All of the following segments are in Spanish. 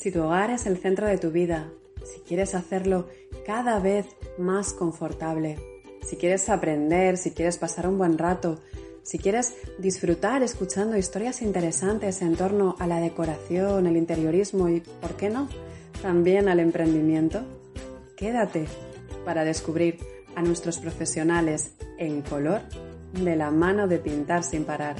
Si tu hogar es el centro de tu vida, si quieres hacerlo cada vez más confortable, si quieres aprender, si quieres pasar un buen rato, si quieres disfrutar escuchando historias interesantes en torno a la decoración, el interiorismo y, ¿por qué no?, también al emprendimiento, quédate para descubrir a nuestros profesionales en color de la mano de pintar sin parar.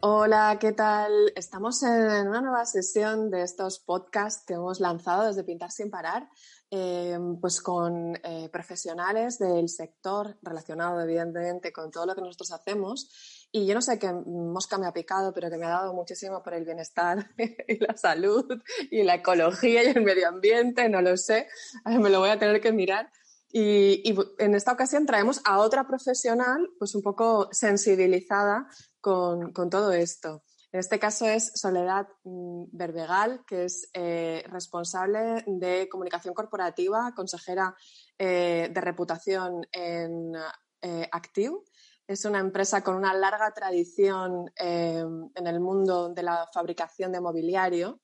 Hola, ¿qué tal? Estamos en una nueva sesión de estos podcasts que hemos lanzado desde Pintar sin parar, eh, pues con eh, profesionales del sector relacionado evidentemente con todo lo que nosotros hacemos. Y yo no sé qué mosca me ha picado, pero que me ha dado muchísimo por el bienestar y la salud y la ecología y el medio ambiente, no lo sé, me lo voy a tener que mirar. Y, y, en esta ocasión traemos a otra profesional, pues un poco sensibilizada con, todo esto. En este caso es Soledad mm, Berbegal, que es eh, responsable de comunicación corporativa, consejera eh, de reputación en eh, Active. Es una empresa con una larga tradición en el mundo de la fabricación de mobiliario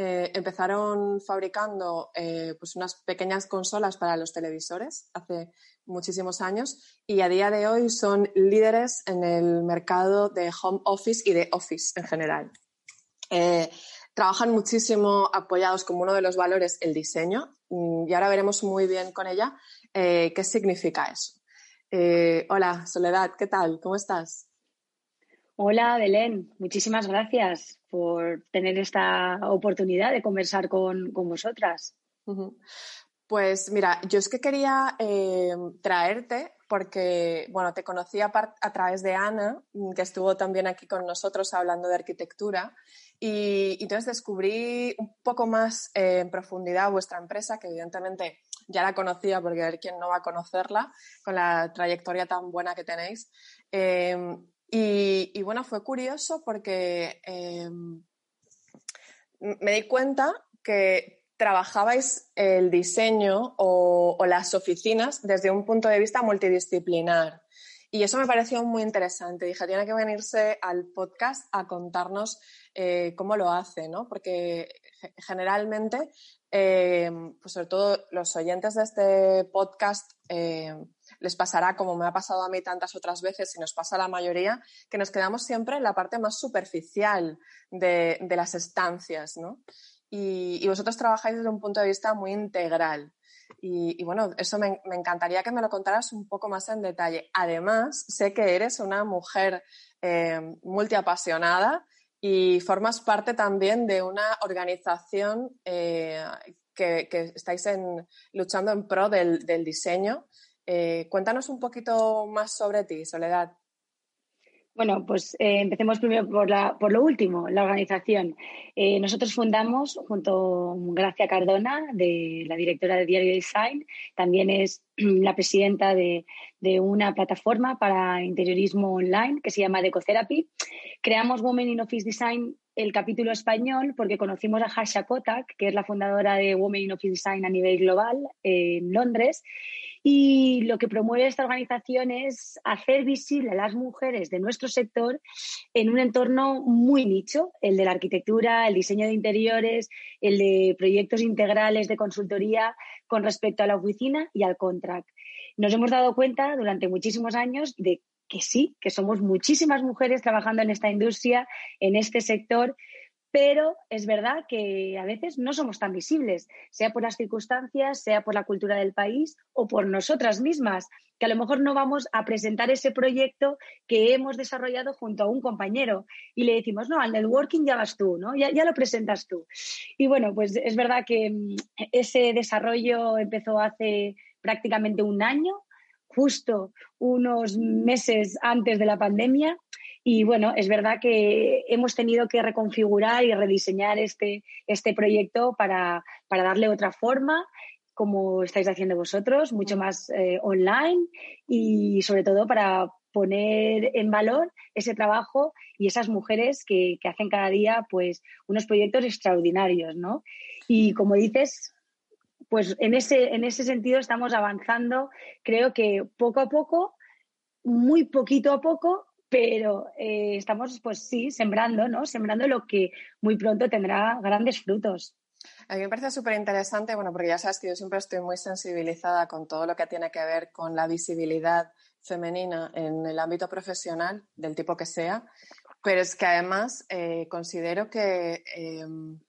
eh, empezaron fabricando eh, pues unas pequeñas consolas para los televisores hace muchísimos años y a día de hoy son líderes en el mercado de home office y de office en general. Eh, trabajan muchísimo apoyados como uno de los valores el diseño mm, y ahora veremos muy bien con ella qué significa eso. hola, Soledad, ¿qué tal? ¿Cómo estás? Hola, Belén. Muchísimas gracias por tener esta oportunidad de conversar con, vosotras. Pues mira, yo es que quería eh, traerte porque, bueno, te conocí a, través de Ana, que estuvo también aquí con nosotros hablando de arquitectura, y, entonces descubrí un poco más eh, en profundidad vuestra empresa, que evidentemente ya la conocía porque a ver quién no va a conocerla con la trayectoria tan buena que tenéis. Eh, y, bueno, fue curioso porque em, me di cuenta que trabajabais el diseño o, las oficinas desde un punto de vista multidisciplinar. Y eso me pareció muy interesante. Dije, tiene que venirse al podcast a contarnos eh, cómo lo hace, ¿no? Porque generalmente, em, pues sobre todo los oyentes de este podcast, em, les pasará como me ha pasado a mí tantas otras veces y nos pasa a la mayoría, que nos quedamos siempre en la parte más superficial de, las estancias, ¿no? Y, vosotros trabajáis desde un punto de vista muy integral. Y, bueno, eso me, encantaría que me lo contaras un poco más en detalle. Además, sé que eres una mujer eh, multiapasionada y formas parte también de una organización eh, que, estáis luchando en pro del diseño eh, cuéntanos un poquito más sobre ti, Soledad. Bueno, pues eh, empecemos primero por, lo último, la organización. Eh, nosotros fundamos junto a Gracia Cardona, de, la directora de Diario Design, también es la presidenta de, de, una plataforma para interiorismo online que se llama Decotherapy. Creamos Women in Office Design el capítulo español porque conocimos a Hasha Kotak, que es la fundadora de Women Office Design a nivel global en Londres, y lo que promueve esta organización es hacer visible a las mujeres de nuestro sector en un entorno muy nicho, el de la arquitectura, el diseño de interiores, el de proyectos integrales de consultoría con respecto a la oficina y al contract. Nos hemos dado cuenta durante muchísimos años de que sí, que somos muchísimas mujeres trabajando en esta industria, en este sector, pero es verdad que a veces no somos tan visibles, sea por las circunstancias, sea por la cultura del país o por nosotras mismas, que a lo mejor no vamos a presentar ese proyecto que hemos desarrollado junto a un compañero y le decimos, no, al networking ya vas tú, ¿no? Ya, ya lo presentas tú. Y bueno, pues es verdad que mm, ese desarrollo empezó hace prácticamente un año, justo unos meses antes de la pandemia y bueno, es verdad que hemos tenido que reconfigurar y rediseñar este, este proyecto para, darle otra forma, como estáis haciendo vosotros, mucho más eh, online y sobre todo para poner en valor ese trabajo y esas mujeres que, que hacen cada día pues unos proyectos extraordinarios, ¿no? Y como dices, pues en ese, en ese sentido estamos avanzando, creo que poco a poco, muy poquito a poco, pero eh, estamos, pues sí, sembrando, ¿no? Sembrando lo que muy pronto tendrá grandes frutos. A mí me parece súper interesante, bueno, porque ya sabes que yo siempre estoy muy sensibilizada con todo lo que tiene que ver con la visibilidad femenina en el ámbito profesional, del tipo que sea, pero es que además eh, considero que em,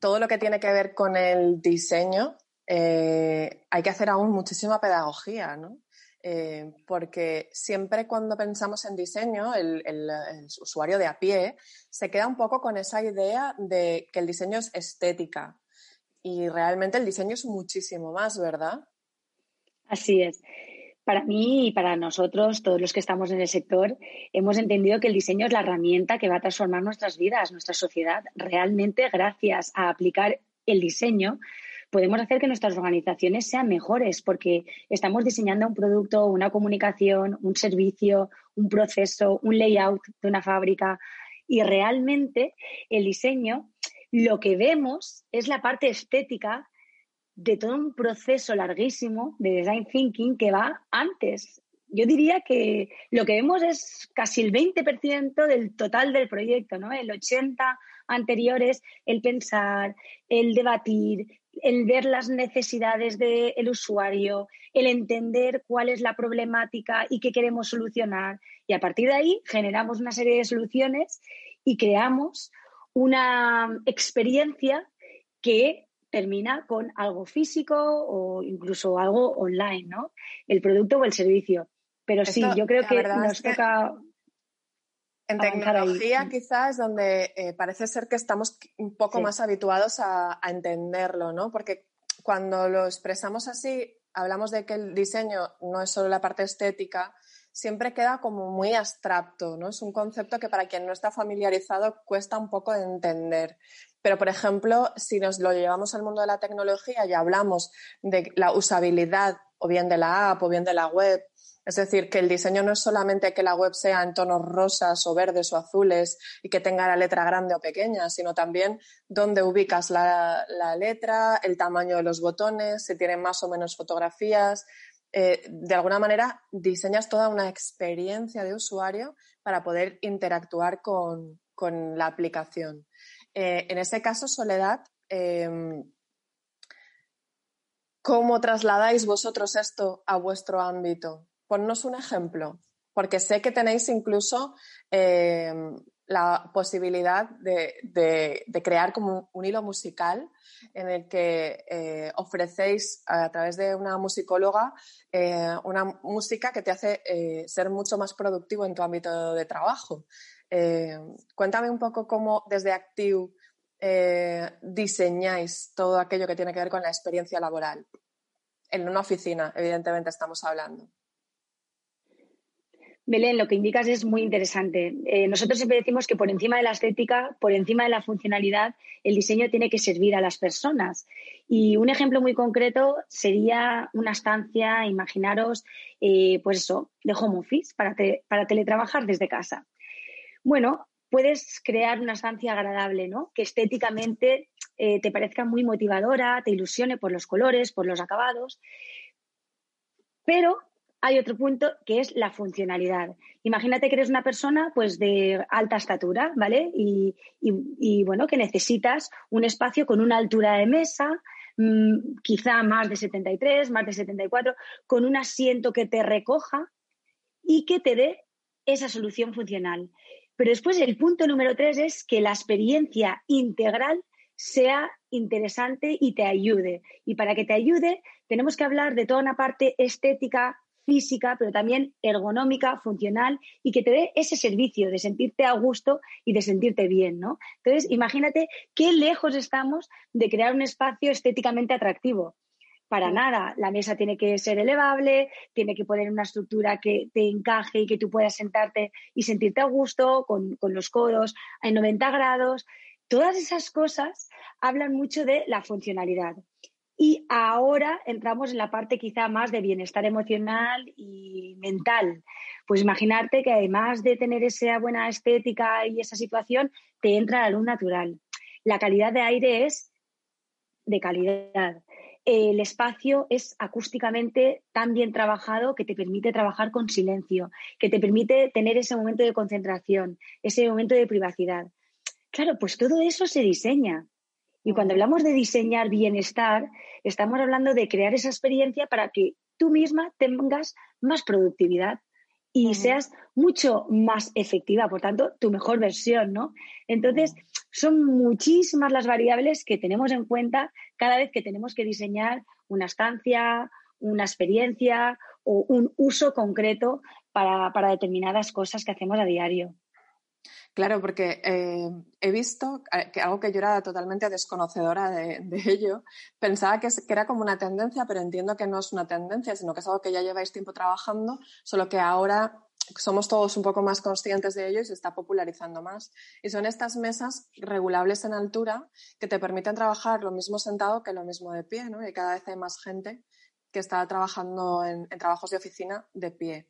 todo lo que tiene que ver con el diseño eh, hay que hacer aún muchísima pedagogía, ¿no? Eh, porque siempre cuando pensamos en diseño, el, usuario de a pie se queda un poco con esa idea de que el diseño es estética y realmente el diseño es muchísimo más, ¿verdad? Así es. Para mí y para nosotros, todos los que estamos en el sector, hemos entendido que el diseño es la herramienta que va a transformar nuestras vidas, nuestra sociedad. Realmente, gracias a aplicar el diseño, podemos hacer que nuestras organizaciones sean mejores porque estamos diseñando un producto, una comunicación, un servicio, un proceso, un layout de una fábrica y realmente el diseño, lo que vemos es la parte estética de todo un proceso larguísimo de design thinking que va antes. Yo diría que lo que vemos es casi el 20% del total del proyecto, ¿no? El 80% anteriores, el pensar, el debatir, el ver las necesidades del usuario, el entender cuál es la problemática y qué queremos solucionar. Y a partir de ahí generamos una serie de soluciones y creamos una experiencia que termina con algo físico o incluso algo online, ¿no? El producto o el servicio. Pero sí, yo creo que nos toca en tecnología quizás donde eh, parece ser que estamos un poco más habituados a, entenderlo, ¿no? Porque cuando lo expresamos así, hablamos de que el diseño no es solo la parte estética, siempre queda como muy abstracto, ¿no? Es un concepto que para quien no está familiarizado cuesta un poco de entender. Pero, por ejemplo, si nos lo llevamos al mundo de la tecnología y hablamos de la usabilidad o bien de la app o bien de la web es decir, que el diseño no es solamente que la web sea en tonos rosas o verdes o azules y que tenga la letra grande o pequeña, sino también dónde ubicas la, letra, el tamaño de los botones, si tienen más o menos fotografías. Eh, de alguna manera diseñas toda una experiencia de usuario para poder interactuar con, la aplicación. Eh, en ese caso, Soledad, em, ¿cómo trasladáis vosotros esto a vuestro ámbito? Ponnos un ejemplo, porque sé que tenéis incluso eh, la posibilidad de, crear como un, hilo musical en el que eh, ofrecéis a través de una musicóloga eh, una música que te hace ser mucho más productivo en tu ámbito de trabajo. Cuéntame un poco cómo desde Active diseñáis todo aquello que tiene que ver con la experiencia laboral. En una oficina, evidentemente, estamos hablando. Belén, lo que indicas es muy interesante. Eh, nosotros siempre decimos que por encima de la estética, por encima de la funcionalidad, el diseño tiene que servir a las personas. Y un ejemplo muy concreto sería una estancia, imaginaros, eh, pues eso, de home office para, para teletrabajar desde casa. Bueno, puedes crear una estancia agradable, ¿no? Que estéticamente eh, te parezca muy motivadora, te ilusione por los colores, por los acabados. Pero hay otro punto que es la funcionalidad. Imagínate que eres una persona pues de alta estatura, ¿vale? Y, bueno, que necesitas un espacio con una altura de mesa, mm, quizá más de 73, más de 74, con un asiento que te recoja y que te dé esa solución funcional. Pero después el punto número tres es que la experiencia integral sea interesante y te ayude. Y para que te ayude, tenemos que hablar de toda una parte estética, física, pero también ergonómica, funcional y que te dé ese servicio de sentirte a gusto y de sentirte bien, ¿no? Entonces, imagínate qué lejos estamos de crear un espacio estéticamente atractivo. Para nada, la mesa tiene que ser elevable, tiene que poner una estructura que te encaje y que tú puedas sentarte y sentirte a gusto con, con los codos en 90 grados. Todas esas cosas hablan mucho de la funcionalidad. Y ahora entramos en la parte quizá más de bienestar emocional y mental. Pues imaginarte que además de tener esa buena estética y esa situación, te entra la luz natural. La calidad de aire es de calidad. El espacio es acústicamente tan bien trabajado que te permite trabajar con silencio, que te permite tener ese momento de concentración, ese momento de privacidad. Claro, pues todo eso se diseña. Y cuando hablamos de diseñar bienestar, estamos hablando de crear esa experiencia para que tú misma tengas más productividad y seas mucho más efectiva, por tanto, tu mejor versión, ¿no? Entonces, son muchísimas las variables que tenemos en cuenta cada vez que tenemos que diseñar una estancia, una experiencia o un uso concreto para, para determinadas cosas que hacemos a diario. Claro, porque eh, he visto eh, que algo que yo era totalmente desconocedora de, ello, pensaba que, era como una tendencia, pero entiendo que no es una tendencia, sino que es algo que ya lleváis tiempo trabajando, solo que ahora somos todos un poco más conscientes de ello y se está popularizando más. Y son estas mesas regulables en altura que te permiten trabajar lo mismo sentado que lo mismo de pie, ¿no? Y cada vez hay más gente que está trabajando en trabajos de oficina de pie.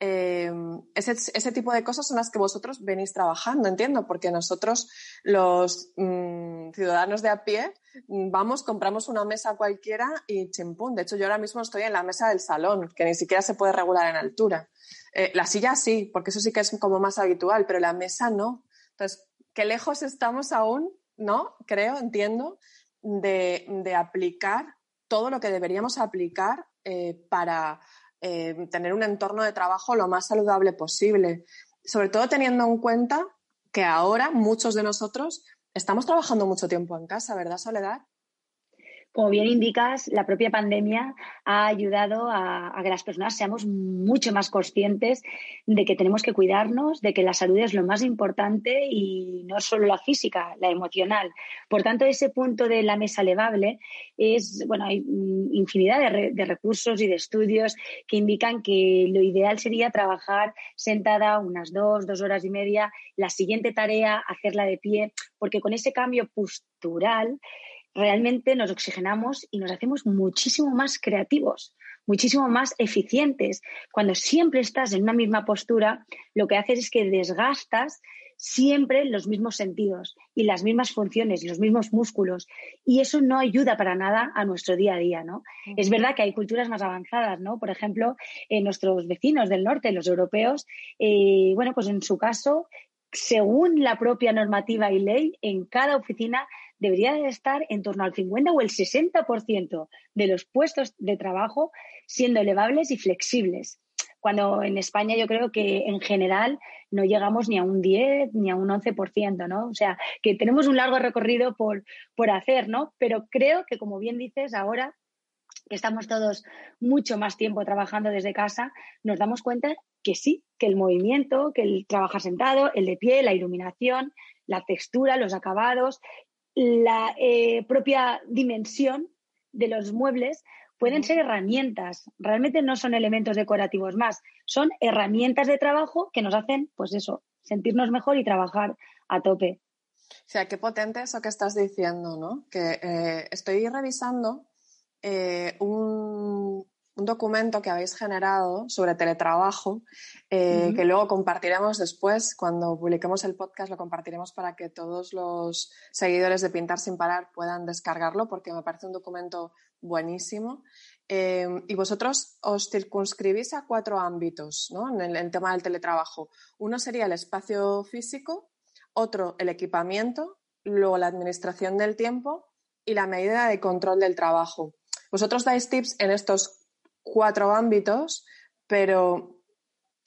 Eh, ese, tipo de cosas son las que vosotros venís trabajando, entiendo, porque nosotros, los mm, ciudadanos de a pie, vamos, compramos una mesa cualquiera y chimpún. De hecho, yo ahora mismo estoy en la mesa del salón, que ni siquiera se puede regular en altura. Eh, la silla sí, porque eso sí que es como más habitual, pero la mesa no. Entonces, qué lejos estamos aún, ¿no? Creo, entiendo, de, aplicar todo lo que deberíamos aplicar eh, para eh, tener un entorno de trabajo lo más saludable posible. Sobre todo teniendo en cuenta que ahora muchos de nosotros estamos trabajando mucho tiempo en casa, ¿verdad, Soledad? Como bien indicas, la propia pandemia ha ayudado a, que las personas seamos mucho más conscientes de que tenemos que cuidarnos, de que la salud es lo más importante y no solo la física, la emocional. Por tanto, ese punto de la mesa elevable es, bueno, hay infinidad de, de recursos y de estudios que indican que lo ideal sería trabajar sentada unas dos, dos horas y media, la siguiente tarea, hacerla de pie, porque con ese cambio postural, realmente nos oxigenamos y nos hacemos muchísimo más creativos, muchísimo más eficientes. Cuando siempre estás en una misma postura, lo que haces es que desgastas siempre los mismos sentidos y las mismas funciones y los mismos músculos. Y eso no ayuda para nada a nuestro día a día, ¿no? Es verdad que hay culturas más avanzadas, ¿no? Por ejemplo, en nuestros vecinos del norte, los europeos, eh, bueno, pues en su caso, según la propia normativa y ley, en cada oficina debería de estar en torno al 50 o el 60% de los puestos de trabajo siendo elevables y flexibles. Cuando en España yo creo que en general no llegamos ni a un 10 ni a un 11%, ¿no? O sea, que tenemos un largo recorrido por, por hacer, ¿no? Pero creo que, como bien dices, ahora que estamos todos mucho más tiempo trabajando desde casa, nos damos cuenta que sí, que el movimiento, que el trabajar sentado, el de pie, la iluminación, la textura, los acabados, la eh, propia dimensión de los muebles pueden ser herramientas, realmente no son elementos decorativos más, son herramientas de trabajo que nos hacen, pues eso, sentirnos mejor y trabajar a tope. O sea, qué potente eso que estás diciendo, ¿no? Que eh, estoy revisando eh, un, un documento que habéis generado sobre teletrabajo, eh, que luego compartiremos después, cuando publiquemos el podcast, lo compartiremos para que todos los seguidores de Pintar sin parar puedan descargarlo, porque me parece un documento buenísimo. Eh, y vosotros os circunscribís a cuatro ámbitos ¿no? en el, tema del teletrabajo. Uno sería el espacio físico, otro el equipamiento, luego la administración del tiempo y la medida de control del trabajo. Vosotros dais tips en estos cuatro ámbitos, pero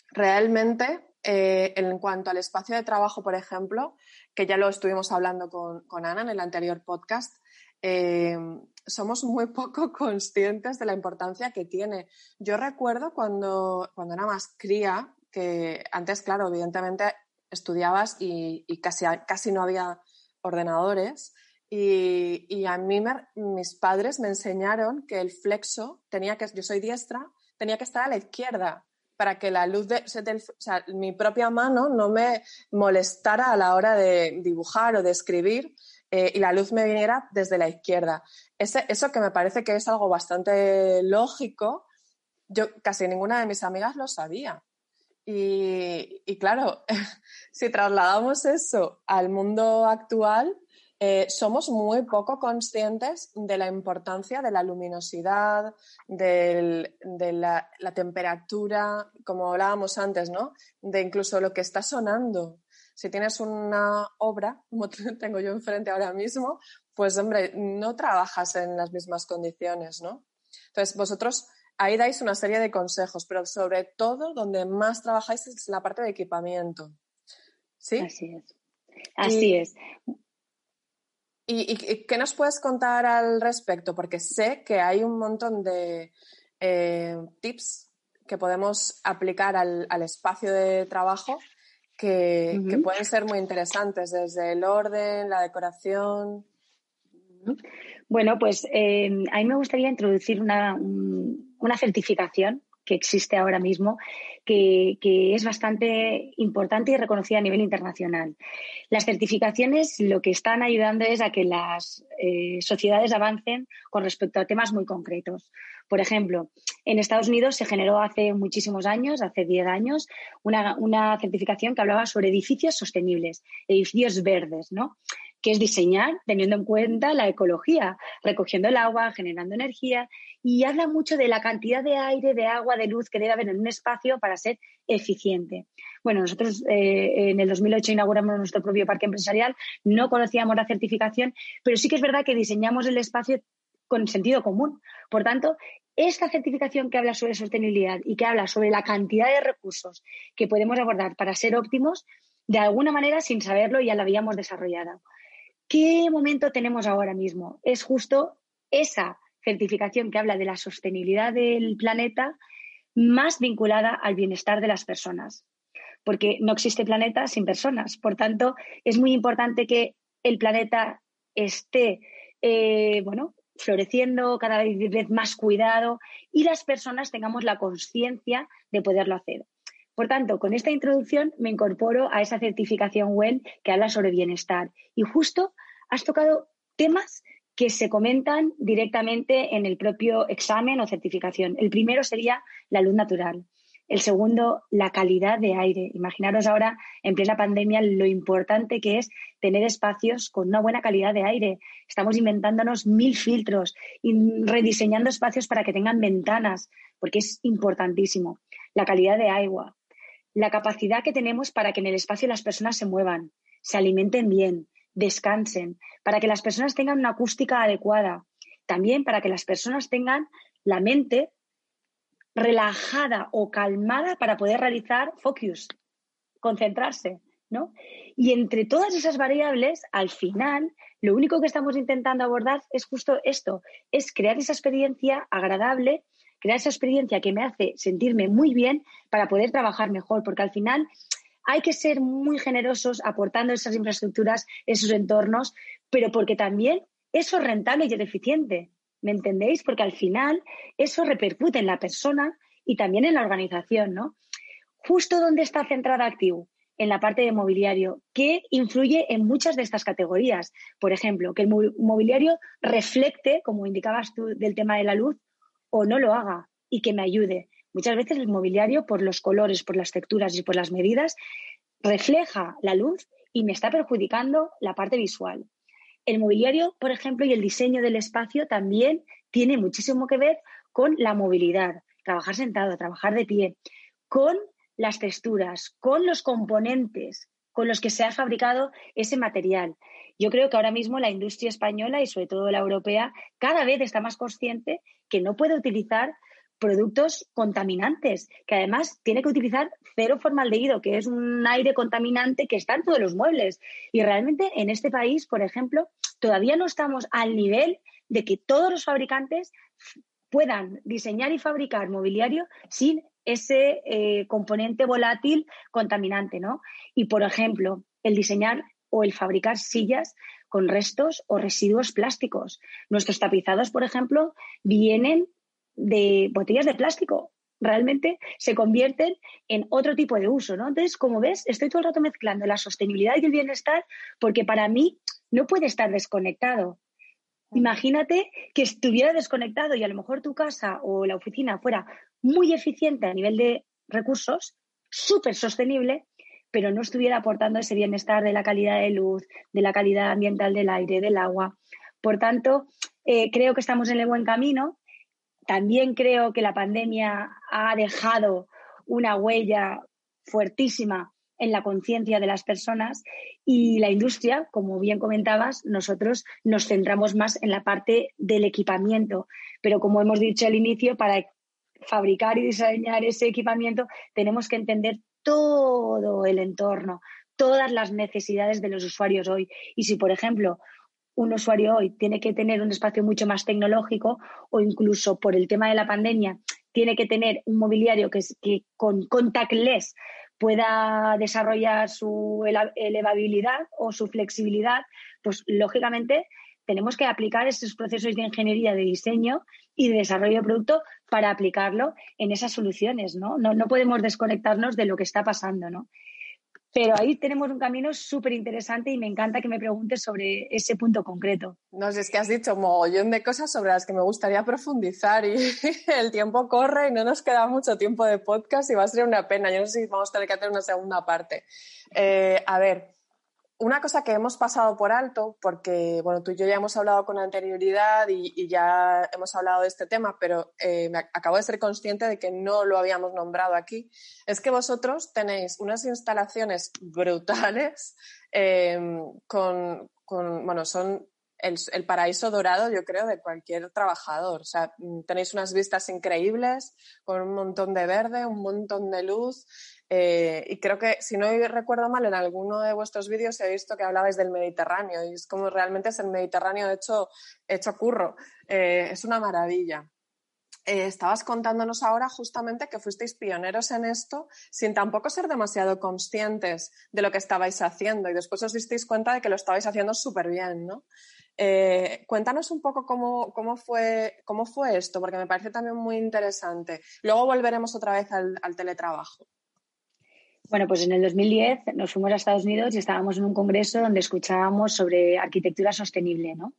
realmente eh, en cuanto al espacio de trabajo, por ejemplo, que ya lo estuvimos hablando con, Ana en el anterior podcast, eh, somos muy poco conscientes de la importancia que tiene. Yo recuerdo cuando, cuando era más cría, que antes, claro, evidentemente estudiabas y, casi, casi no había ordenadores, y, a mí mis padres me enseñaron que el flexo tenía que, yo soy diestra, tenía que estar a la izquierda para que la luz de, mi propia mano no me molestara a la hora de dibujar o de escribir eh, y la luz me viniera desde la izquierda. Ese, eso que me parece que es algo bastante lógico, yo casi ninguna de mis amigas lo sabía. Y, y claro, si trasladamos eso al mundo actual, eh, somos muy poco conscientes de la importancia de la luminosidad, de la, temperatura, como hablábamos antes, ¿no? De incluso lo que está sonando. Si tienes una obra, como tengo yo enfrente ahora mismo, pues hombre, no trabajas en las mismas condiciones, ¿no? Entonces, vosotros ahí dais una serie de consejos, pero sobre todo donde más trabajáis es la parte de equipamiento. ¿Sí? Así es. Así es. ¿Y, qué nos puedes contar al respecto? Porque sé que hay un montón de eh, tips que podemos aplicar al, espacio de trabajo que, pueden ser muy interesantes, desde el orden, la decoración. Bueno, pues eh, a mí me gustaría introducir una, una certificación que existe ahora mismo, que, es bastante importante y reconocida a nivel internacional. Las certificaciones lo que están ayudando es a que las eh, sociedades avancen con respecto a temas muy concretos. Por ejemplo, en Estados Unidos se generó hace muchísimos años, hace 10 años, una, una certificación que hablaba sobre edificios sostenibles, edificios verdes, ¿no? Que es diseñar teniendo en cuenta la ecología, recogiendo el agua, generando energía y habla mucho de la cantidad de aire, de agua, de luz que debe haber en un espacio para ser eficiente. Bueno, nosotros eh, en el 2008 inauguramos nuestro propio parque empresarial, no conocíamos la certificación, pero sí que es verdad que diseñamos el espacio con sentido común. Por tanto, esta certificación que habla sobre sostenibilidad y que habla sobre la cantidad de recursos que podemos abordar para ser óptimos, de alguna manera, sin saberlo, ya la habíamos desarrollado. ¿Qué momento tenemos ahora mismo? Es justo esa certificación que habla de la sostenibilidad del planeta más vinculada al bienestar de las personas, porque no existe planeta sin personas. Por tanto, es muy importante que el planeta esté, eh, bueno, floreciendo, cada vez más cuidado y las personas tengamos la conciencia de poderlo hacer. Por tanto, con esta introducción me incorporo a esa certificación WELL que habla sobre bienestar. Y justo has tocado temas que se comentan directamente en el propio examen o certificación. El primero sería la luz natural. El segundo, la calidad de aire. Imaginaros ahora, en plena pandemia, lo importante que es tener espacios con una buena calidad de aire. Estamos inventándonos mil filtros y rediseñando espacios para que tengan ventanas, porque es importantísimo. La calidad de agua, la capacidad que tenemos para que en el espacio las personas se muevan, se alimenten bien, descansen, para que las personas tengan una acústica adecuada, también para que las personas tengan la mente relajada o calmada para poder realizar focus, concentrarse, ¿no? Y entre todas esas variables, al final, lo único que estamos intentando abordar es justo esto, es crear esa experiencia agradable crear esa experiencia que me hace sentirme muy bien para poder trabajar mejor, porque al final hay que ser muy generosos aportando esas infraestructuras, esos entornos, pero porque también eso es rentable y es eficiente. ¿Me entendéis? Porque al final eso repercute en la persona y también en la organización, ¿no? Justo donde está centrada Active, en la parte de mobiliario, que influye en muchas de estas categorías. Por ejemplo, que el mobiliario reflecte, como indicabas tú del tema de la luz, o no lo haga y que me ayude. Muchas veces el mobiliario, por los colores, por las texturas y por las medidas, refleja la luz y me está perjudicando la parte visual. El mobiliario, por ejemplo, y el diseño del espacio también tiene muchísimo que ver con la movilidad, trabajar sentado, trabajar de pie, con las texturas, con los componentes con los que se ha fabricado ese material. Yo creo que ahora mismo la industria española y sobre todo la europea cada vez está más consciente que no puede utilizar productos contaminantes, que además tiene que utilizar cero formaldehído, que es un aire contaminante que está en todos los muebles. Y realmente en este país, por ejemplo, todavía no estamos al nivel de que todos los fabricantes puedan diseñar y fabricar mobiliario sin ese eh, componente volátil contaminante, ¿no? Y, por ejemplo, el diseñar o el fabricar sillas con restos o residuos plásticos. Nuestros tapizados, por ejemplo, vienen de botellas de plástico. Realmente se convierten en otro tipo de uso, ¿no? Entonces, como ves, estoy todo el rato mezclando la sostenibilidad y el bienestar porque para mí no puede estar desconectado. Imagínate que estuviera desconectado y a lo mejor tu casa o la oficina fuera muy eficiente a nivel de recursos, súper sostenible, pero no estuviera aportando ese bienestar de la calidad de luz, de la calidad ambiental del aire, del agua. Por tanto, eh, creo que estamos en el buen camino. También creo que la pandemia ha dejado una huella fuertísima en la conciencia de las personas y la industria, como bien comentabas, nosotros nos centramos más en la parte del equipamiento. Pero como hemos dicho al inicio, para fabricar y diseñar ese equipamiento tenemos que entender todo el entorno, todas las necesidades de los usuarios hoy. Y si, por ejemplo, un usuario hoy tiene que tener un espacio mucho más tecnológico o incluso por el tema de la pandemia tiene que tener un mobiliario que, que con contactless pueda desarrollar su elevabilidad o su flexibilidad, pues lógicamente tenemos que aplicar esos procesos de ingeniería de diseño y de desarrollo de producto para aplicarlo en esas soluciones, ¿no? No, no podemos desconectarnos de lo que está pasando, ¿no? Pero ahí tenemos un camino súper interesante y me encanta que me preguntes sobre ese punto concreto. No sé, es que has dicho un mogollón de cosas sobre las que me gustaría profundizar y el tiempo corre y no nos queda mucho tiempo de podcast y va a ser una pena. Yo no sé si vamos a tener que hacer una segunda parte. Eh, a ver, una cosa que hemos pasado por alto, porque bueno, tú y yo ya hemos hablado con anterioridad y, ya hemos hablado de este tema, pero eh, me acabo de ser consciente de que no lo habíamos nombrado aquí, es que vosotros tenéis unas instalaciones brutales em, con, bueno, son el, el, paraíso dorado, yo creo, de cualquier trabajador. O sea, tenéis unas vistas increíbles, con un montón de verde, un montón de luz. Eh, y creo que, si no recuerdo mal, en alguno de vuestros vídeos he visto que hablabais del Mediterráneo y es como realmente es el Mediterráneo hecho, hecho curro. Eh, es una maravilla. Eh, estabas contándonos ahora justamente que fuisteis pioneros en esto sin tampoco ser demasiado conscientes de lo que estabais haciendo y después os disteis cuenta de que lo estabais haciendo súper bien, ¿no? cuéntanos un poco cómo, cómo, fue, cómo fue esto, porque me parece también muy interesante. Luego volveremos otra vez al teletrabajo. Bueno, pues en el 2010 nos fuimos a Estados Unidos y estábamos en un congreso donde escuchábamos sobre arquitectura sostenible, ¿no?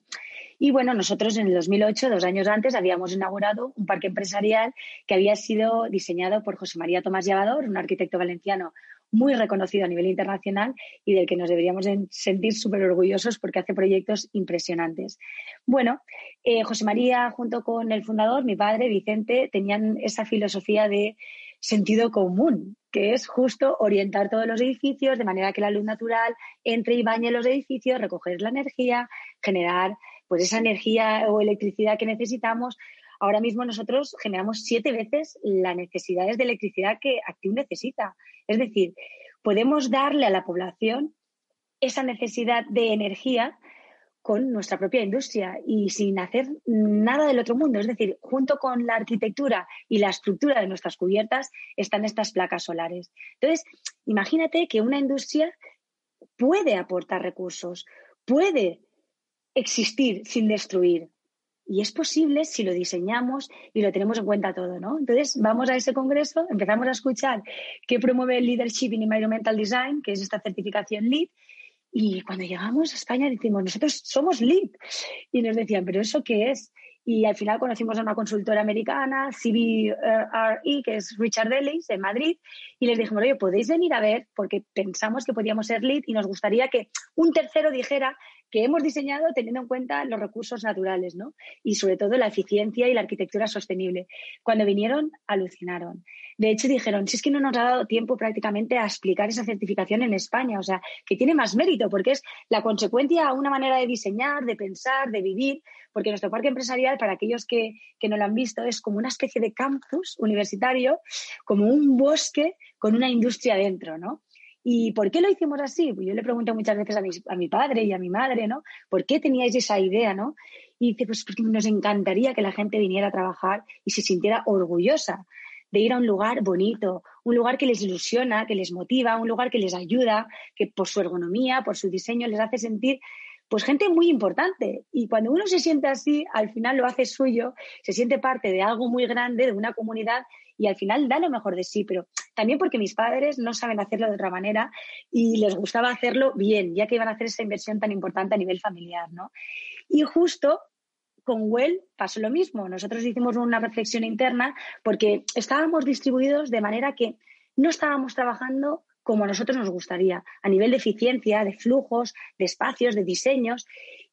Y bueno, nosotros en el 2008, dos años antes, habíamos inaugurado un parque empresarial que había sido diseñado por José María Tomás Llevador, un arquitecto valenciano muy reconocido a nivel internacional y del que nos deberíamos sentir súper orgullosos porque hace proyectos impresionantes. Bueno, eh, José María, junto con el fundador, mi padre, Vicente, tenían esa filosofía de sentido común, que es justo orientar todos los edificios de manera que la luz natural entre y bañe los edificios, recoger la energía, generar pues esa energía o electricidad que necesitamos. Ahora mismo nosotros generamos siete veces las necesidades de electricidad que Active necesita. Es decir, podemos darle a la población esa necesidad de energía con nuestra propia industria y sin hacer nada del otro mundo. Es decir, junto con la arquitectura y la estructura de nuestras cubiertas están estas placas solares. Entonces, imagínate que una industria puede aportar recursos, puede existir sin destruir. Y es posible si lo diseñamos y lo tenemos en cuenta todo, ¿no? Entonces, vamos a ese congreso, empezamos a escuchar qué promueve el Leadership in Environmental Design, que es esta certificación LEED, y cuando llegamos a España decimos, nosotros somos LEED. Y nos decían, ¿pero eso qué es? Y al final conocimos a una consultora americana, CBRE, que es Richard Ellis, en Madrid, y les dijimos, oye, podéis venir a ver, porque pensamos que podíamos ser lead y nos gustaría que un tercero dijera que hemos diseñado teniendo en cuenta los recursos naturales, ¿no? Y sobre todo la eficiencia y la arquitectura sostenible. Cuando vinieron, alucinaron. De hecho, dijeron, si es que no nos ha dado tiempo prácticamente a explicar esa certificación en España, o sea, que tiene más mérito, porque es la consecuencia a una manera de diseñar, de pensar, de vivir, porque nuestro parque empresarial, para aquellos que, que no lo han visto, es como una especie de campus universitario, como un bosque con una industria dentro, ¿no? ¿Y por qué lo hicimos así? Pues yo le pregunto muchas veces a mi, a mi, padre y a mi madre, ¿no? ¿Por qué teníais esa idea, no? Y dice, pues porque nos encantaría que la gente viniera a trabajar y se sintiera orgullosa de ir a un lugar bonito, un lugar que les ilusiona, que les motiva, un lugar que les ayuda, que por su ergonomía, por su diseño les hace sentir pues gente muy importante. Y cuando uno se siente así, al final lo hace suyo, se siente parte de algo muy grande, de una comunidad y al final da lo mejor de sí, pero también porque mis padres no saben hacerlo de otra manera y les gustaba hacerlo bien, ya que iban a hacer esa inversión tan importante a nivel familiar, ¿no? Y justo con Well pasó lo mismo. Nosotros hicimos una reflexión interna porque estábamos distribuidos de manera que no estábamos trabajando como a nosotros nos gustaría, a nivel de eficiencia, de flujos, de espacios, de diseños.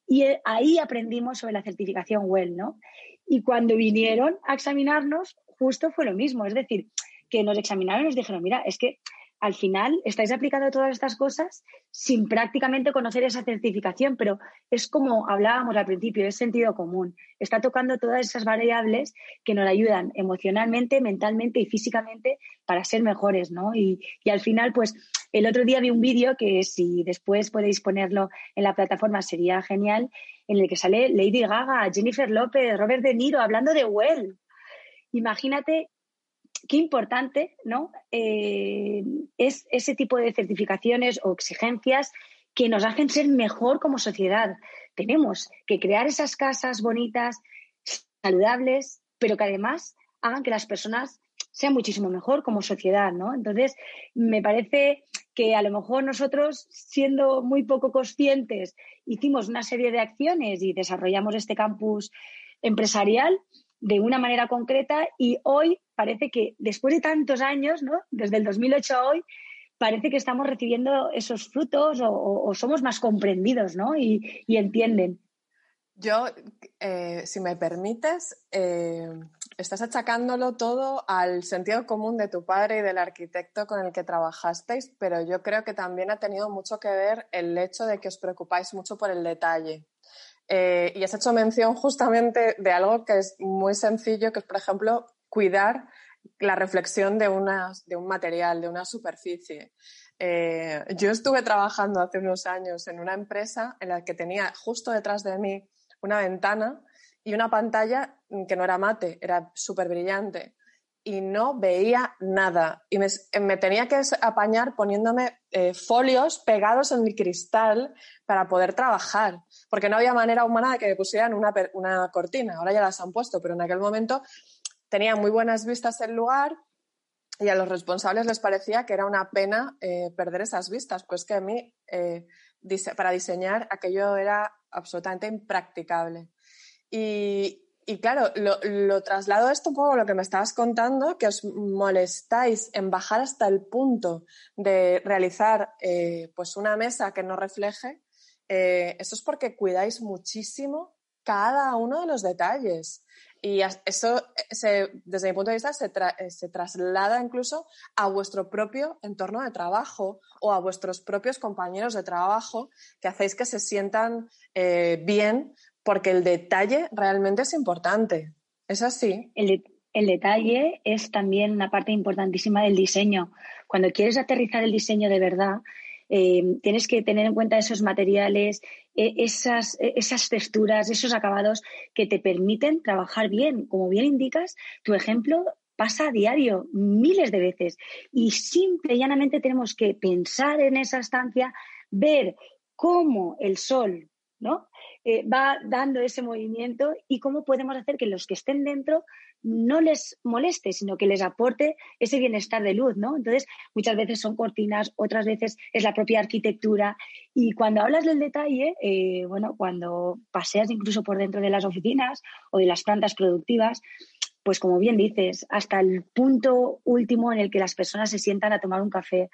Y ahí aprendimos sobre la certificación WELL, ¿no? Y cuando vinieron a examinarnos, justo fue lo mismo. Es decir, que nos examinaron y nos dijeron, mira, es que al final estáis aplicando todas estas cosas sin prácticamente conocer esa certificación, pero es como hablábamos al principio, es sentido común. Está tocando todas esas variables que nos ayudan emocionalmente, mentalmente y físicamente para ser mejores, ¿no? Y, y al final, pues, el otro día vi un vídeo que si después podéis ponerlo en la plataforma sería genial, en el que sale Lady Gaga, Jennifer López, Robert De Niro hablando de Well. Imagínate qué importante ¿no? Eh, es ese tipo de certificaciones o exigencias que nos hacen ser mejor como sociedad. Tenemos que crear esas casas bonitas, saludables, pero que además hagan que las personas sean muchísimo mejor como sociedad, ¿no? Entonces, me parece que a lo mejor nosotros, siendo muy poco conscientes, hicimos una serie de acciones y desarrollamos este campus empresarial de una manera concreta y hoy parece que después de tantos años, ¿no? desde el 2008 a hoy, parece que estamos recibiendo esos frutos o, somos más comprendidos ¿no? y, entienden. Yo, eh, si me permites, eh, estás achacándolo todo al sentido común de tu padre y del arquitecto con el que trabajasteis, pero yo creo que también ha tenido mucho que ver el hecho de que os preocupáis mucho por el detalle. Eh, y has hecho mención justamente de algo que es muy sencillo, que es, por ejemplo, cuidar la reflexión de, de un material, de una superficie. Eh, yo estuve trabajando hace unos años en una empresa en la que tenía justo detrás de mí una ventana y una pantalla que no era mate, era súper brillante y no veía nada. Y me, tenía que apañar poniéndome eh, folios pegados en mi cristal para poder trabajar, porque no había manera humana de que me pusieran una, una cortina. Ahora ya las han puesto, pero en aquel momento tenía muy buenas vistas el lugar y a los responsables les parecía que era una pena eh, perder esas vistas, pues que a mí eh, para diseñar aquello era absolutamente impracticable. Y, claro, lo, traslado a esto un poco lo que me estabas contando, que os molestáis en bajar hasta el punto de realizar eh, pues una mesa que no refleje. eso es porque cuidáis muchísimo cada uno de los detalles. Y eso, desde mi punto de vista, eh, se, traslada incluso a vuestro propio entorno de trabajo o a vuestros propios compañeros de trabajo que hacéis que se sientan eh, bien porque el detalle realmente es importante. ¿Es así? El, detalle es también una parte importantísima del diseño. Cuando quieres aterrizar el diseño de verdad, eh, tienes que tener en cuenta esos materiales, e, esas, e, esas texturas, esos acabados que te permiten trabajar bien. Como bien indicas, tu ejemplo pasa a diario, miles de veces. Y simple y llanamente tenemos que pensar en esa estancia, ver cómo el sol ¿no? Eh, va dando ese movimiento y cómo podemos hacer que los que estén dentro no les moleste, sino que les aporte ese bienestar de luz, ¿no? Entonces, muchas veces son cortinas, otras veces es la propia arquitectura. Y cuando hablas del detalle, eh, bueno, cuando paseas incluso por dentro de las oficinas o de las plantas productivas, pues como bien dices, hasta el punto último en el que las personas se sientan a tomar un café,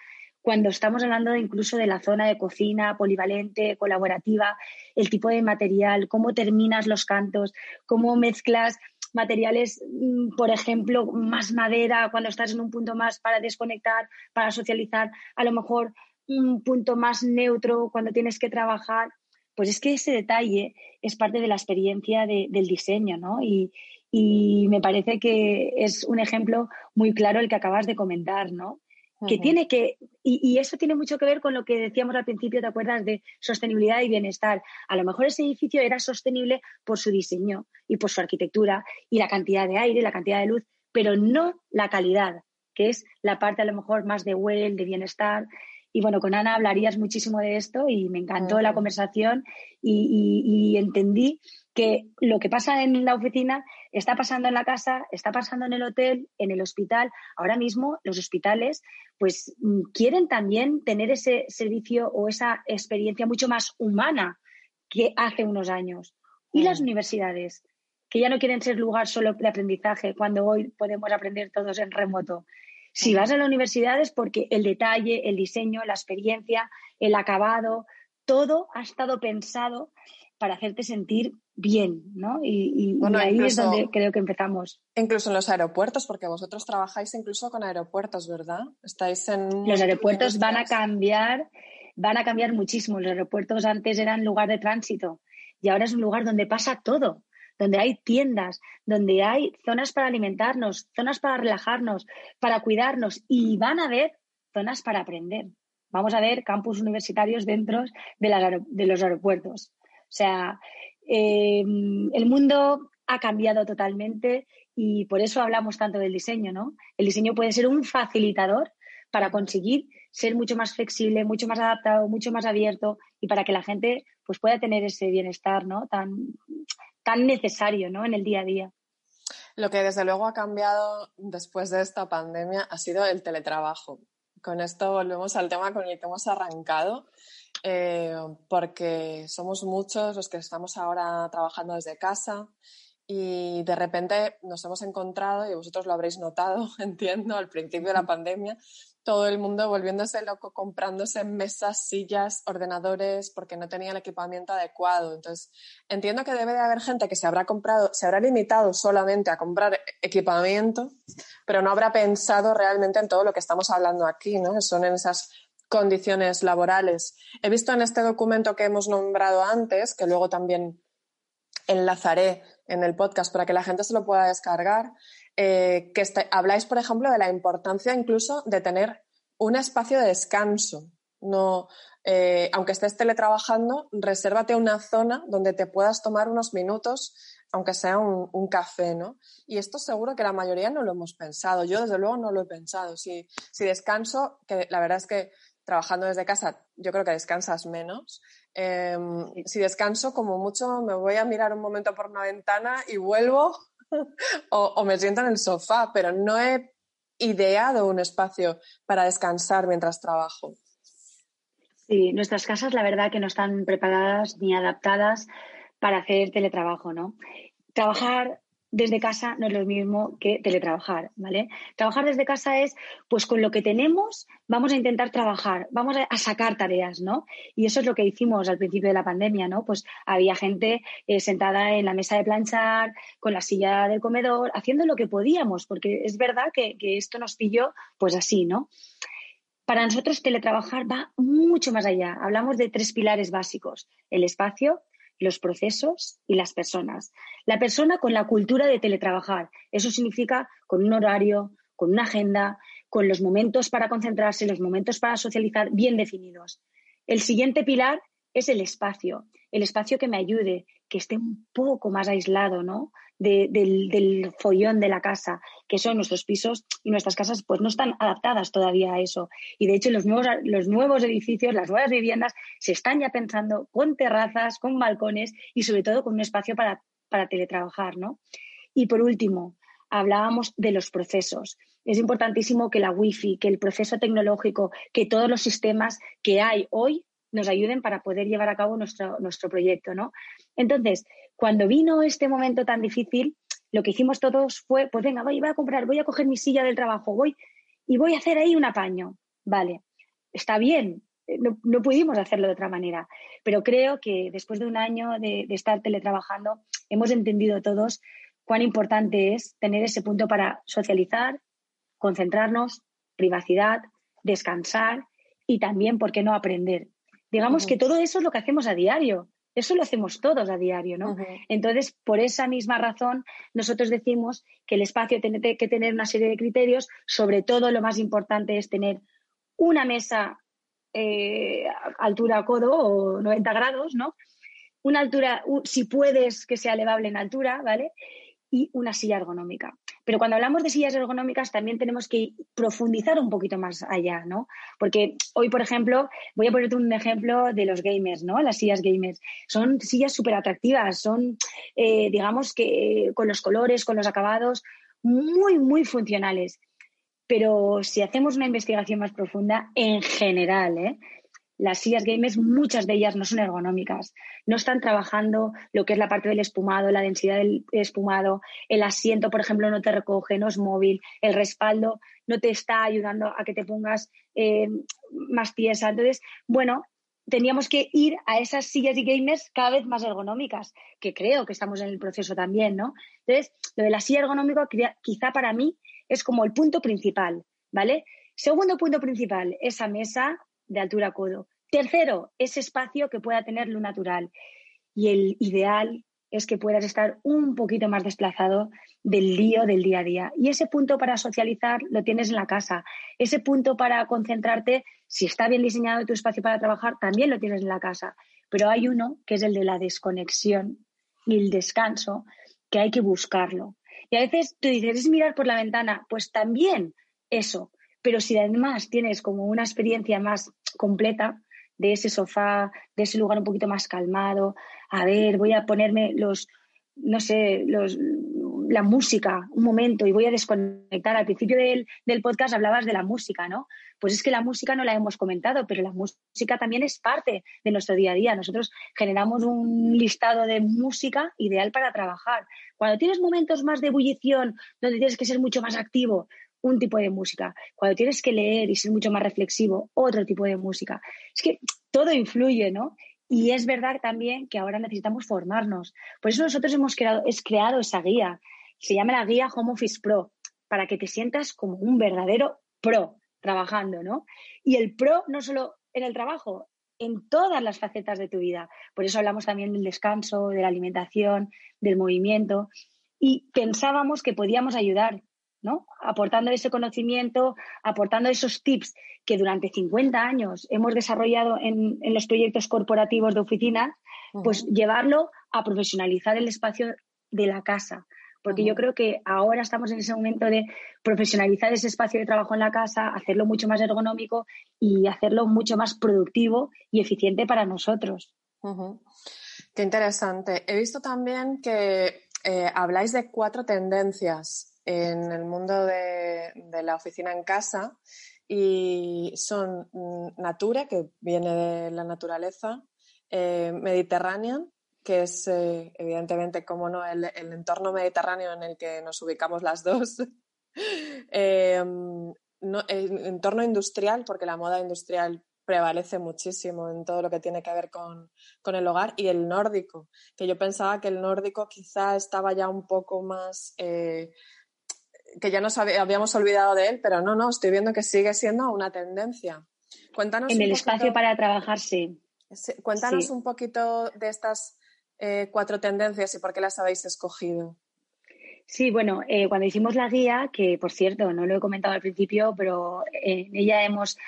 cuando estamos hablando incluso de la zona de cocina polivalente, colaborativa, el tipo de material, cómo terminas los cantos, cómo mezclas materiales, mm, por ejemplo, más madera cuando estás en un punto más para desconectar, para socializar, a lo mejor un punto más neutro cuando tienes que trabajar. Pues es que ese detalle es parte de la experiencia del diseño, ¿no? Y, y me parece que es un ejemplo muy claro el que acabas de comentar, ¿no? Que tiene que, y, eso tiene mucho que ver con lo que decíamos al principio, ¿te acuerdas? De sostenibilidad y bienestar. A lo mejor ese edificio era sostenible por su diseño y por su arquitectura y la cantidad de aire, la cantidad de luz, pero no la calidad, que es la parte a lo mejor más de well, de bienestar. Y bueno, con Ana hablarías muchísimo de esto y me encantó la conversación y entendí que lo que pasa en la oficina está pasando en la casa, está pasando en el hotel, en el hospital. Ahora mismo los hospitales pues mm, quieren también tener ese servicio o esa experiencia mucho más humana que hace unos años. Y las universidades, que ya no quieren ser lugar solo de aprendizaje cuando hoy podemos aprender todos en remoto, Si vas a la universidad es porque el detalle, el diseño, la experiencia, el acabado, todo ha estado pensado para hacerte sentir bien, ¿no? Y, ahí es donde creo que empezamos. Incluso en los aeropuertos, porque vosotros trabajáis incluso con aeropuertos, ¿verdad? Estáis en... Los aeropuertos van a cambiar, van a cambiar muchísimo. Los aeropuertos antes eran lugar de tránsito y ahora es un lugar donde pasa todo, donde hay tiendas, donde hay zonas para alimentarnos, zonas para relajarnos, para cuidarnos y van a haber zonas para aprender. Vamos a ver campus universitarios dentro de, los aeropuertos. O sea, em, el mundo ha cambiado totalmente y por eso hablamos tanto del diseño, ¿no? El diseño puede ser un facilitador para conseguir ser mucho más flexible, mucho más adaptado, mucho más abierto y para que la gente pues, pueda tener ese bienestar ¿no? tan, tan necesario ¿no? en el día a día. Lo que desde luego ha cambiado después de esta pandemia ha sido el teletrabajo. Con esto volvemos al tema con el que hemos arrancado, eh, porque somos muchos los que estamos ahora trabajando desde casa y de repente nos hemos encontrado, y vosotros lo habréis notado, entiendo, al principio de la pandemia, todo el mundo volviéndose loco, comprándose mesas, sillas, ordenadores, porque no tenía el equipamiento adecuado. Entonces, entiendo que debe de haber gente que se habrá comprado, se habrá limitado solamente a comprar equipamiento, pero no habrá pensado realmente en todo lo que estamos hablando aquí, ¿no? son en esas condiciones laborales. He visto en este documento que hemos nombrado antes, que luego también enlazaré en el podcast para que la gente se lo pueda descargar, eh, que este, habláis, por ejemplo, de la importancia incluso de tener un espacio de descanso. No, eh, aunque estés teletrabajando, resérvate una zona donde te puedas tomar unos minutos, aunque sea un, café, ¿no? Y esto seguro que la mayoría no lo hemos pensado. Yo, desde luego, no lo he pensado. Si, si descanso, que la verdad es que trabajando desde casa, yo creo que descansas menos. Em, si descanso, como mucho, me voy a mirar un momento por una ventana y vuelvo o, me siento en el sofá, pero no he ideado un espacio para descansar mientras trabajo. Sí, nuestras casas la verdad que no están preparadas ni adaptadas para hacer teletrabajo, ¿no? Trabajar desde casa no es lo mismo que teletrabajar, ¿vale? Trabajar desde casa es, pues con lo que tenemos, vamos a intentar trabajar, vamos a, sacar tareas, ¿no? Y eso es lo que hicimos al principio de la pandemia, ¿no? Pues había gente eh, sentada en la mesa de planchar, con la silla del comedor, haciendo lo que podíamos, porque es verdad que, que esto nos pilló, pues así, ¿no? Para nosotros teletrabajar va mucho más allá. Hablamos de tres pilares básicos, el espacio, los procesos y las personas. La persona con la cultura de teletrabajar. Eso significa con un horario, con una agenda, con los momentos para concentrarse, los momentos para socializar bien definidos. El siguiente pilar es el espacio, el espacio que me ayude, que esté un poco más aislado, ¿no? Del, follón de la casa, que son nuestros pisos y nuestras casas, pues no están adaptadas todavía a eso. Y de hecho, los nuevos, los nuevos edificios, las nuevas viviendas, se están ya pensando con terrazas, con balcones y sobre todo con un espacio para, para teletrabajar, ¿no? Y por último, hablábamos de los procesos. Es importantísimo que la wifi, que el proceso tecnológico, que todos los sistemas que hay hoy nos ayuden para poder llevar a cabo nuestro, nuestro proyecto, ¿no? Entonces, cuando vino este momento tan difícil, lo que hicimos todos fue, pues venga, voy, a comprar, voy a coger mi silla del trabajo, voy y voy a hacer ahí un apaño. Vale, está bien, no, pudimos hacerlo de otra manera, pero creo que después de un año de, de estar teletrabajando, hemos entendido todos cuán importante es tener ese punto para socializar, concentrarnos, privacidad, descansar y también, ¿por qué no aprender? Digamos que todo eso es lo que hacemos a diario. Eso lo hacemos todos a diario, ¿no? Entonces, por esa misma razón, nosotros decimos que el espacio tiene que tener una serie de criterios. Sobre todo, lo más importante es tener una mesa eh, altura codo o 90 grados, ¿no? Una altura, si puedes, que sea elevable en altura, ¿vale? Y una silla ergonómica. Pero cuando hablamos de sillas ergonómicas también tenemos que profundizar un poquito más allá, ¿no? Porque hoy, por ejemplo, voy a ponerte un ejemplo de los gamers, ¿no? Las sillas gamers. Son sillas súper atractivas, son, eh, digamos que con los colores, con los acabados, muy, muy funcionales. Pero si hacemos una investigación más profunda, en general, ¿eh? Las sillas gamers, muchas de ellas no son ergonómicas. No están trabajando lo que es la parte del espumado, la densidad del espumado, el asiento, por ejemplo, no te recoge, no es móvil, el respaldo no te está ayudando a que te pongas eh, más tiesa. Entonces, bueno, teníamos que ir a esas sillas y gamers cada vez más ergonómicas, que creo que estamos en el proceso también, ¿no? Entonces, lo de la silla ergonómica quizá para mí es como el punto principal, ¿vale? Segundo punto principal, esa mesa de altura codo. Tercero, ese espacio que pueda tener lo natural. Y el ideal es que puedas estar un poquito más desplazado del lío del día a día. Y ese punto para socializar lo tienes en la casa. Ese punto para concentrarte, si está bien diseñado tu espacio para trabajar, también lo tienes en la casa. Pero hay uno que es el de la desconexión y el descanso, que hay que buscarlo. Y a veces tú dices, es mirar por la ventana, pues también eso. Pero si además tienes como una experiencia más completa de ese sofá, de ese lugar un poquito más calmado, a ver, voy a ponerme los, no sé, los, la música un momento y voy a desconectar. Al principio del, del, podcast hablabas de la música, ¿no? Pues es que la música no la hemos comentado, pero la música también es parte de nuestro día a día. Nosotros generamos un listado de música ideal para trabajar. Cuando tienes momentos más de ebullición, donde tienes que ser mucho más activo, un tipo de música. Cuando tienes que leer y ser mucho más reflexivo, otro tipo de música. Es que todo influye, ¿no? Y es verdad también que ahora necesitamos formarnos. Por eso nosotros hemos creado, es creado esa guía. Se llama la guía Home Office Pro, para que te sientas como un verdadero pro trabajando, ¿no? Y el pro no solo en el trabajo, en todas las facetas de tu vida. Por eso hablamos también del descanso, de la alimentación, del movimiento. Y pensábamos que podíamos ayudar Aportando ese conocimiento, aportando esos tips que durante 50 años hemos desarrollado en, los proyectos corporativos de oficina, pues llevarlo a profesionalizar el espacio de la casa. Porque yo creo que ahora estamos en ese momento de profesionalizar ese espacio de trabajo en la casa, hacerlo mucho más ergonómico y hacerlo mucho más productivo y eficiente para nosotros. Qué interesante. He visto también que eh, habláis de cuatro tendencias en el mundo de, la oficina en casa y son Natura, que viene de la naturaleza, eh, que es eh, evidentemente, como no, el, entorno mediterráneo en el que nos ubicamos las dos. eh, entorno industrial, porque la moda industrial prevalece muchísimo en todo lo que tiene que ver con, el hogar y el nórdico, que yo pensaba que el nórdico quizá estaba ya un poco más eh, que ya nos habíamos olvidado de él, pero no, no, estoy viendo que sigue siendo una tendencia. Cuéntanos en el espacio para trabajar, sí. Cuéntanos un poquito de estas eh, cuatro tendencias y por qué las habéis escogido. Sí, bueno, eh, cuando hicimos la guía, que por cierto, no lo he comentado al principio, pero en ella hemos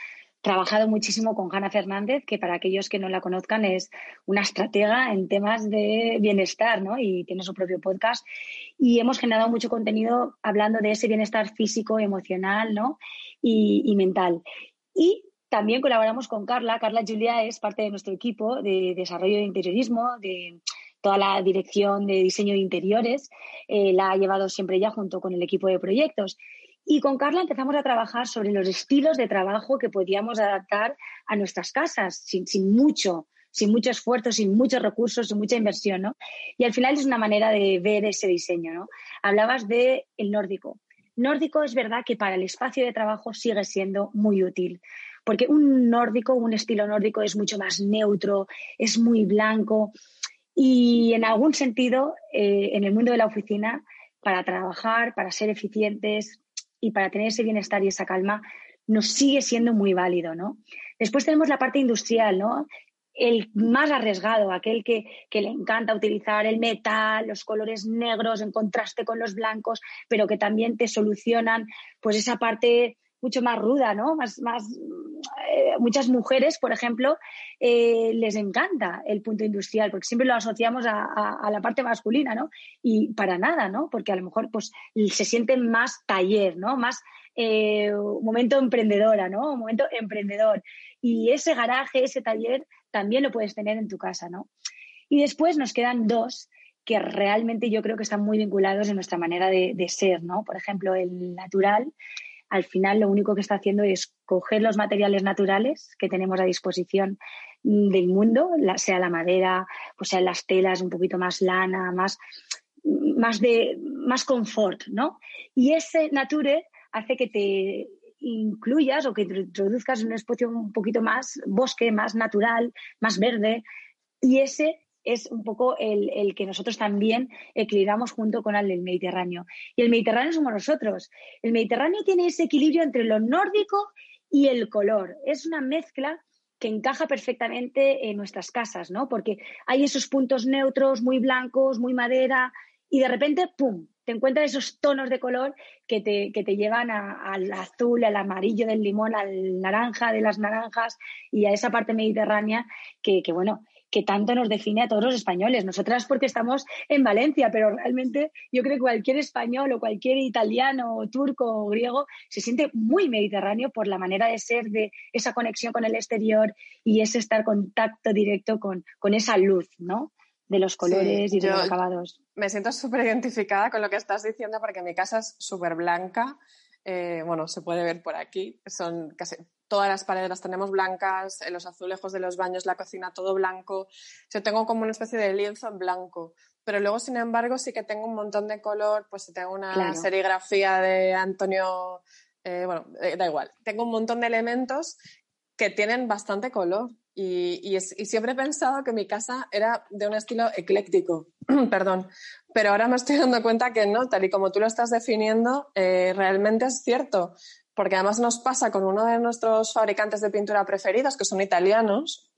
trabajado muchísimo con Hanna Fernández, que para aquellos que no la conozcan es una estratega en temas de bienestar, ¿no? Y tiene su propio podcast. Y hemos generado mucho contenido hablando de ese bienestar físico, emocional, ¿no? Y, mental. Y también colaboramos con Carla. Carla Julia es parte de nuestro equipo de desarrollo de interiorismo, de toda la dirección de diseño de interiores. Eh, la ha llevado siempre ella junto con el equipo de proyectos. Y con Carla empezamos a trabajar sobre los estilos de trabajo que podíamos adaptar a nuestras casas, sin, mucho, sin mucho esfuerzo, sin muchos recursos, sin mucha inversión, ¿no? Y al final es una manera de ver ese diseño, ¿no? Hablabas de el nórdico. Nórdico es verdad que para el espacio de trabajo sigue siendo muy útil, porque un nórdico, un estilo nórdico es mucho más neutro, es muy blanco y en algún sentido eh, en el mundo de la oficina para trabajar, para ser eficientes, y para tener ese bienestar y esa calma nos sigue siendo muy válido, ¿no? Después tenemos la parte industrial, ¿no? El más arriesgado, aquel que, que, le encanta utilizar el metal, los colores negros en contraste con los blancos, pero que también te solucionan pues esa parte mucho más ruda, ¿no? Más, más, eh, muchas mujeres, por ejemplo, eh, les encanta el punto industrial, porque siempre lo asociamos a, la parte masculina, ¿no? Y para nada, ¿no? Porque a lo mejor pues, se sienten más taller, ¿no? Más eh, momento emprendedora, ¿no? Un momento emprendedor. Y ese garaje, ese taller, también lo puedes tener en tu casa, ¿no? Y después nos quedan dos que realmente yo creo que están muy vinculados en nuestra manera de, de ser, ¿no? Por ejemplo, el natural al final lo único que está haciendo es coger los materiales naturales que tenemos a disposición del mundo, sea la madera, pues sean las telas, un poquito más lana, más, más de más confort, ¿no? Y ese nature hace que te incluyas o que introduzcas un espacio un poquito más bosque, más natural, más verde. Y ese es un poco el, el, que nosotros también equilibramos junto con el del Mediterráneo. Y el Mediterráneo somos nosotros. El Mediterráneo tiene ese equilibrio entre lo nórdico y el color. Es una mezcla que encaja perfectamente en nuestras casas, ¿no? Porque hay esos puntos neutros, muy blancos, muy madera, y de repente, ¡pum!, te encuentras esos tonos de color que te, que te llevan al azul, al amarillo del limón, al naranja de las naranjas y a esa parte mediterránea que, que bueno, que tanto nos define a todos los españoles. Nosotras porque estamos en Valencia, pero realmente yo creo que cualquier español o cualquier italiano o turco o griego se siente muy mediterráneo por la manera de ser, de esa conexión con el exterior y ese estar en contacto directo con, con esa luz, ¿no? de los colores y de los acabados. Me siento súper identificada con lo que estás diciendo porque mi casa es súper blanca. Eh, bueno, se puede ver por aquí. Son casi todas las paredes las tenemos blancas, en los azulejos de los baños, la cocina, todo blanco. Yo tengo como una especie de lienzo en blanco. Pero luego, sin embargo, sí que tengo un montón de color, pues tengo una serigrafía de Antonio, eh, bueno, eh, da igual. Tengo un montón de elementos que tienen bastante color. Y, siempre he pensado que mi casa era de un estilo ecléctico, perdón, pero ahora me estoy dando cuenta que no, tal y como tú lo estás definiendo, eh, realmente es cierto, porque además nos pasa con uno de nuestros fabricantes de pintura preferidos, que son italianos,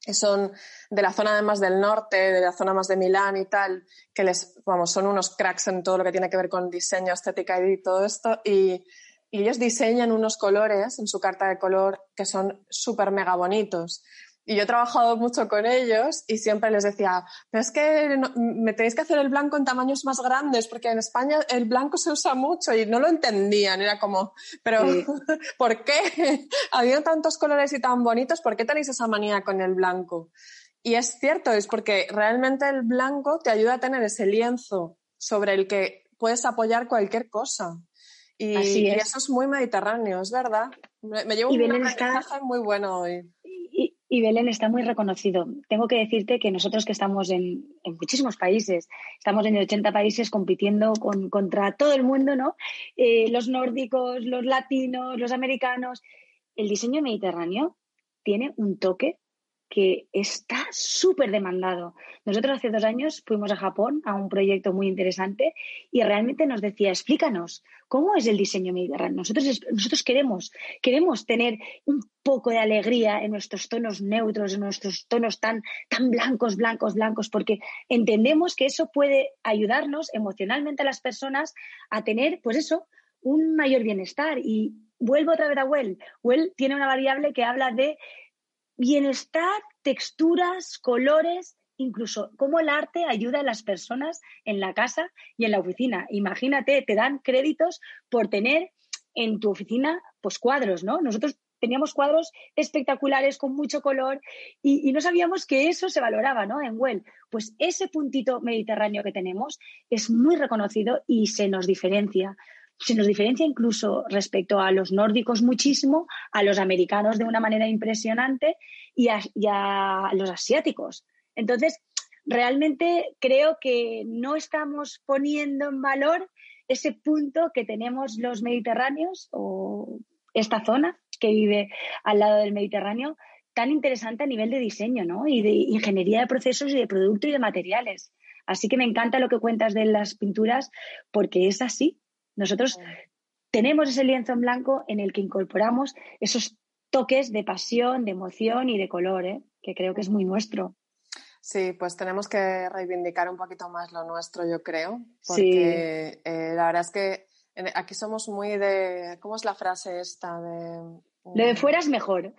que son de la zona además del norte, de la zona más de Milán y tal, que les, vamos, son unos cracks en todo lo que tiene que ver con diseño, estética y todo esto, y y ellos diseñan unos colores en su carta de color que son súper mega bonitos. Y yo he trabajado mucho con ellos y siempre les decía, pero es que me tenéis que hacer el blanco en tamaños más grandes porque en España el blanco se usa mucho y no lo entendían. Era como, pero ¿por qué? Habiendo tantos colores y tan bonitos, ¿por qué tenéis esa manía con el blanco? Y es cierto, es porque realmente el blanco te ayuda a tener ese lienzo sobre el que puedes apoyar cualquier cosa. Y, eso es muy mediterráneo, es verdad. Me, llevo un mensaje muy bueno hoy. Y, Belén está muy reconocido. Tengo que decirte que nosotros que estamos en, muchísimos países, estamos en 80 países compitiendo con, contra todo el mundo, ¿no? Eh, los nórdicos, los latinos, los americanos. El diseño mediterráneo tiene un toque que está súper demandado. Nosotros hace dos años fuimos a Japón a un proyecto muy interesante y realmente nos decía, explícanos, ¿cómo es el diseño mediterráneo? Nosotros, nosotros queremos, queremos tener un poco de alegría en nuestros tonos neutros, en nuestros tonos tan, tan blancos, blancos, blancos, porque entendemos que eso puede ayudarnos emocionalmente a las personas a tener, pues eso, un mayor bienestar. Y vuelvo otra vez a Well. Well tiene una variable que habla de bienestar, texturas, colores, incluso cómo el arte ayuda a las personas en la casa y en la oficina. Imagínate, te dan créditos por tener en tu oficina pues cuadros, ¿no? Nosotros teníamos cuadros espectaculares con mucho color y, no sabíamos que eso se valoraba, ¿no? En Well. Pues ese puntito mediterráneo que tenemos es muy reconocido y se nos diferencia se nos diferencia incluso respecto a los nórdicos muchísimo, a los americanos de una manera impresionante y a, los asiáticos. Entonces, realmente creo que no estamos poniendo en valor ese punto que tenemos los mediterráneos o esta zona que vive al lado del Mediterráneo tan interesante a nivel de diseño ¿no? y de ingeniería de procesos y de producto y de materiales. Así que me encanta lo que cuentas de las pinturas porque es así. Nosotros tenemos ese lienzo en blanco en el que incorporamos esos toques de pasión, de emoción y de color, ¿eh? que creo que es muy nuestro. Sí, pues tenemos que reivindicar un poquito más lo nuestro, yo creo, porque eh, la verdad es que aquí somos muy de, ¿cómo es la frase esta? De, de fuera es mejor.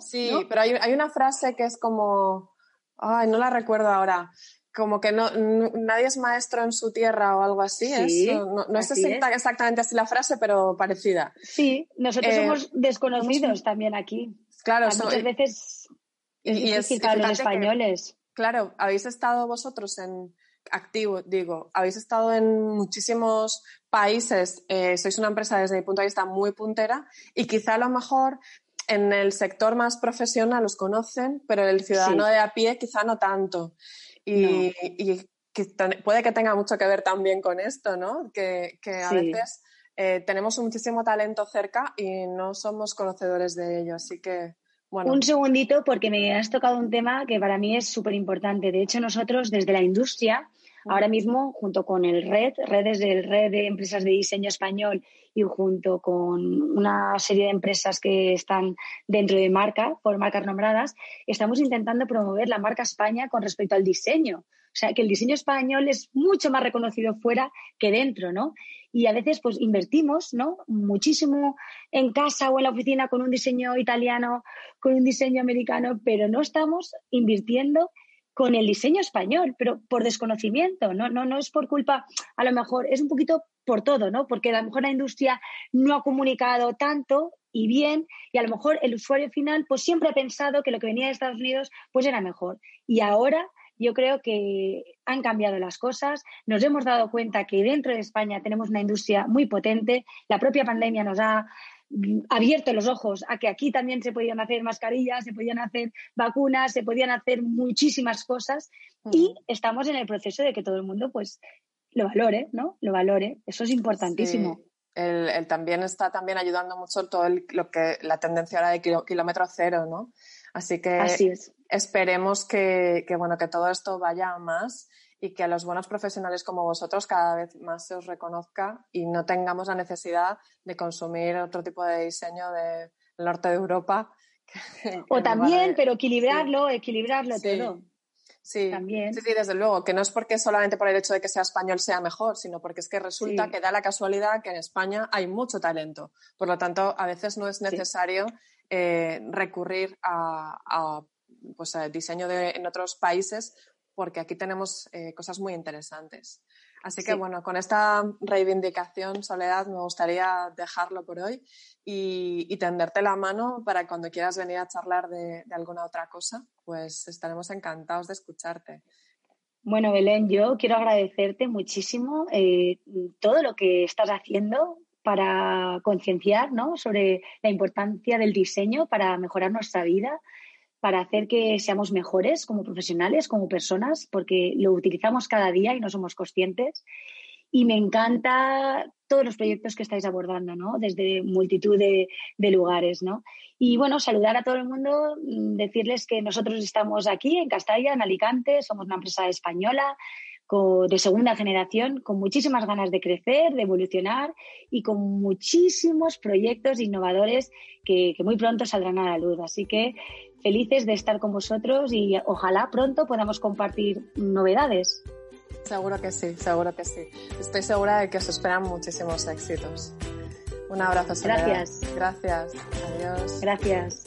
Sí, pero hay, hay, una frase que es como, ay, no la recuerdo ahora, como que no, nadie es maestro en su tierra o algo así. no, no es exactamente así la frase, pero parecida. Sí, nosotros eh, somos desconocidos también aquí. Claro, muchas veces es y, difícil para los españoles. claro, habéis estado vosotros en, activo, digo, habéis estado en muchísimos países, eh, sois una empresa desde mi punto de vista muy puntera y quizá a lo mejor en el sector más profesional los conocen, pero el ciudadano de a pie quizá no tanto. Y, puede que tenga mucho que ver también con esto, ¿no? Que, a veces eh, tenemos muchísimo talento cerca y no somos conocedores de ello. Así que, bueno. Un segundito, porque me has tocado un tema que para mí es súper importante. De hecho, nosotros desde la industria, ahora mismo, junto con el RED, redes del Red de Empresas de Diseño Español y junto con una serie de empresas que están dentro de marca, por marcas nombradas, estamos intentando promover la marca España con respecto al diseño. O sea, que el diseño español es mucho más reconocido fuera que dentro, ¿no? Y a veces, pues, invertimos, ¿no? Muchísimo en casa o en la oficina con un diseño italiano, con un diseño americano, pero no estamos invirtiendo con el diseño español, pero por desconocimiento, ¿no? No, no es por culpa, a lo mejor es un poquito por todo, ¿no? Porque a lo mejor la industria no ha comunicado tanto y bien, y a lo mejor el usuario final pues siempre ha pensado que lo que venía de Estados Unidos pues era mejor. Y ahora yo creo que han cambiado las cosas. Nos hemos dado cuenta que dentro de España tenemos una industria muy potente. La propia pandemia nos ha abierto los ojos a que aquí también se podían hacer mascarillas, se podían hacer vacunas, se podían hacer muchísimas cosas y estamos en el proceso de que todo el mundo pues lo valore, ¿no? Lo valore. Eso es importantísimo. Sí. también está también ayudando mucho todo lo que la tendencia ahora de kilómetro cero, ¿no? Así que esperemos que, bueno, que todo esto vaya a más y que a los buenos profesionales como vosotros cada vez más se os reconozca y no tengamos la necesidad de consumir otro tipo de diseño del norte de Europa. o también, pero equilibrarlo, equilibrarlo todo. Sí, También. sí, desde luego, que no es porque solamente por el hecho de que sea español sea mejor, sino porque es que resulta que da la casualidad que en España hay mucho talento. Por lo tanto, a veces no es necesario eh, recurrir a, pues, diseño en otros países porque aquí tenemos eh, cosas muy interesantes. Así que bueno, con esta reivindicación, Soledad, me gustaría dejarlo por hoy y, tenderte la mano para cuando quieras venir a charlar de, alguna otra cosa, pues estaremos encantados de escucharte. Bueno, Belén, yo quiero agradecerte muchísimo eh, todo lo que estás haciendo para concienciar ¿no? sobre la importancia del diseño para mejorar nuestra vida, para hacer que seamos mejores como profesionales, como personas, porque lo utilizamos cada día y no somos conscientes. Y me encanta todos los proyectos que estáis abordando, ¿no? Desde multitud de, de, lugares, ¿no? Y bueno, saludar a todo el mundo, mm, decirles que nosotros estamos aquí en Castalla, en Alicante, somos una empresa española de segunda generación, con muchísimas ganas de crecer, de evolucionar y con muchísimos proyectos innovadores que, muy pronto saldrán a la luz. Así que felices de estar con vosotros y ojalá pronto podamos compartir novedades. Seguro que sí, seguro que sí. Estoy segura de que os esperan muchísimos éxitos. Un abrazo. Gracias. Gracias. Adiós. Gracias.